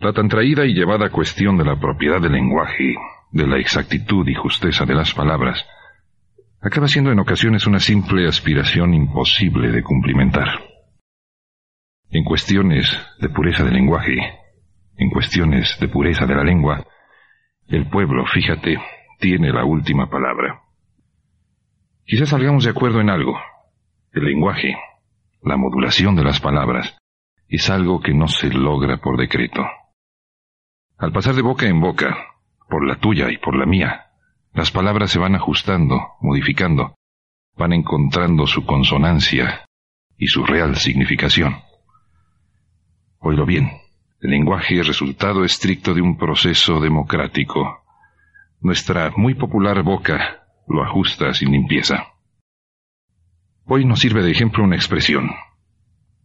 La tan traída y llevada cuestión de la propiedad del lenguaje, de la exactitud y justeza de las palabras, acaba siendo en ocasiones una simple aspiración imposible de cumplimentar. En cuestiones de pureza del lenguaje, en cuestiones de pureza de la lengua, el pueblo, fíjate, tiene la última palabra. Quizás salgamos de acuerdo en algo. El lenguaje, la modulación de las palabras, es algo que no se logra por decreto. Al pasar de boca en boca, por la tuya y por la mía, las palabras se van ajustando, modificando, van encontrando su consonancia y su real significación. Oílo bien, el lenguaje es resultado estricto de un proceso democrático. Nuestra muy popular boca lo ajusta sin limpieza. Hoy nos sirve de ejemplo una expresión.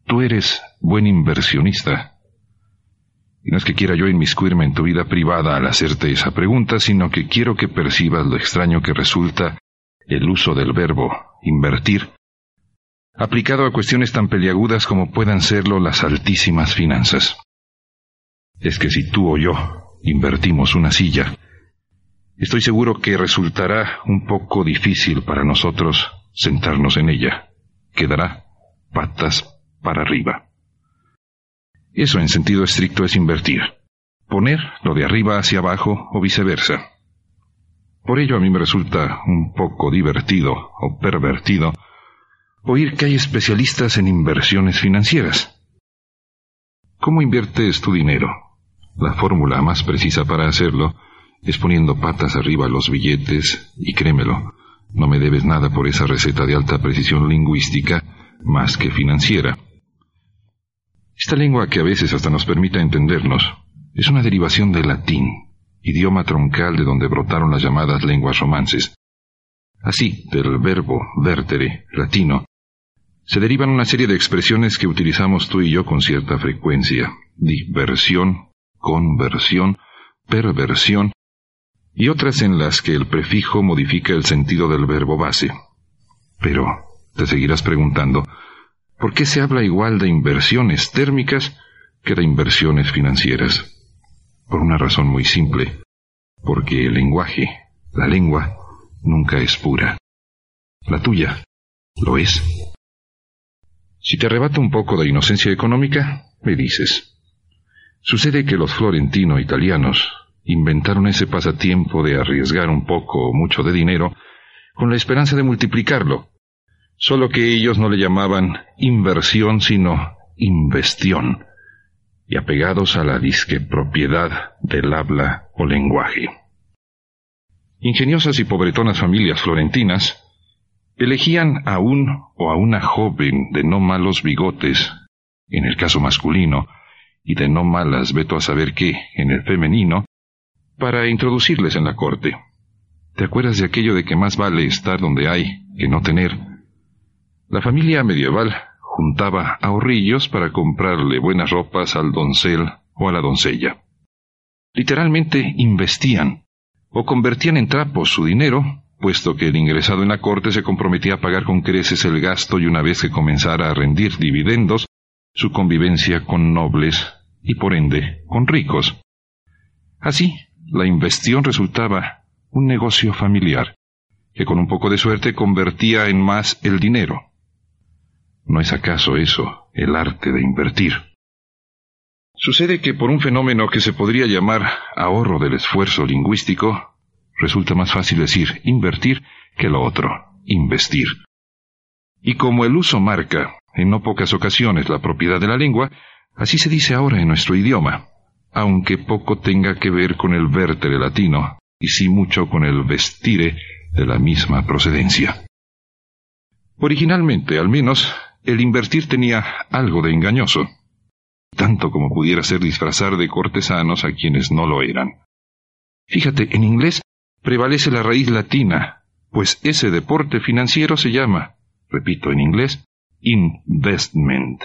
Tú eres buen inversionista. Y no es que quiera yo inmiscuirme en tu vida privada al hacerte esa pregunta, sino que quiero que percibas lo extraño que resulta el uso del verbo invertir, aplicado a cuestiones tan peliagudas como puedan serlo las altísimas finanzas. Es que si tú o yo invertimos una silla, estoy seguro que resultará un poco difícil para nosotros sentarnos en ella. Quedará patas para arriba. Eso en sentido estricto es invertir. Poner lo de arriba hacia abajo o viceversa. Por ello a mí me resulta un poco divertido o pervertido oír que hay especialistas en inversiones financieras. ¿Cómo inviertes tu dinero? La fórmula más precisa para hacerlo es poniendo patas arriba los billetes y créemelo, no me debes nada por esa receta de alta precisión lingüística más que financiera. Esta lengua que a veces hasta nos permite entendernos es una derivación del latín, idioma troncal de donde brotaron las llamadas lenguas romances. Así, del verbo vertere, latino, se derivan una serie de expresiones que utilizamos tú y yo con cierta frecuencia. Diversión, conversión, perversión, y otras en las que el prefijo modifica el sentido del verbo base. Pero, te seguirás preguntando, ¿por qué se habla igual de inversiones térmicas que de inversiones financieras? Por una razón muy simple, porque el lenguaje, la lengua, nunca es pura. La tuya lo es. Si te arrebata un poco de inocencia económica, me dices. Sucede que los florentino-italianos inventaron ese pasatiempo de arriesgar un poco o mucho de dinero con la esperanza de multiplicarlo, solo que ellos no le llamaban inversión sino investión, y apegados a la disque propiedad del habla o lenguaje. Ingeniosas y pobretonas familias florentinas elegían a un o a una joven de no malos bigotes, en el caso masculino, y de no malas veto a saber qué, en el femenino, para introducirles en la corte. ¿Te acuerdas de aquello de que más vale estar donde hay que no tener? La familia medieval juntaba ahorrillos para comprarle buenas ropas al doncel o a la doncella. Literalmente investían o convertían en trapos su dinero, puesto que el ingresado en la corte se comprometía a pagar con creces el gasto y una vez que comenzara a rendir dividendos, su convivencia con nobles y por ende con ricos. Así, la investión resultaba un negocio familiar, que con un poco de suerte convertía en más el dinero. ¿No es acaso eso el arte de invertir? Sucede que por un fenómeno que se podría llamar ahorro del esfuerzo lingüístico, resulta más fácil decir invertir que lo otro, investir. Y como el uso marca, en no pocas ocasiones, la propiedad de la lengua, así se dice ahora en nuestro idioma, aunque poco tenga que ver con el vértere latino, y sí mucho con el vestire de la misma procedencia. Originalmente, al menos, el invertir tenía algo de engañoso, tanto como pudiera ser disfrazar de cortesanos a quienes no lo eran. Fíjate, en inglés prevalece la raíz latina, pues ese deporte financiero se llama, repito en inglés, investment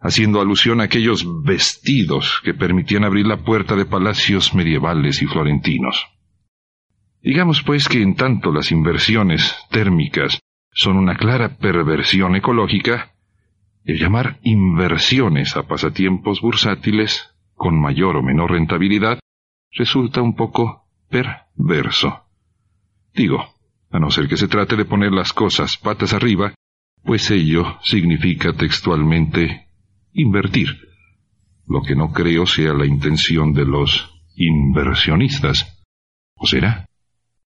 haciendo alusión a aquellos vestidos que permitían abrir la puerta de palacios medievales y florentinos. Digamos pues que en tanto las inversiones térmicas son una clara perversión ecológica, el llamar inversiones a pasatiempos bursátiles con mayor o menor rentabilidad, resulta un poco perverso. Digo, a no ser que se trate de poner las cosas patas arriba, pues ello significa textualmente invertir, lo que no creo sea la intención de los inversionistas. ¿O será?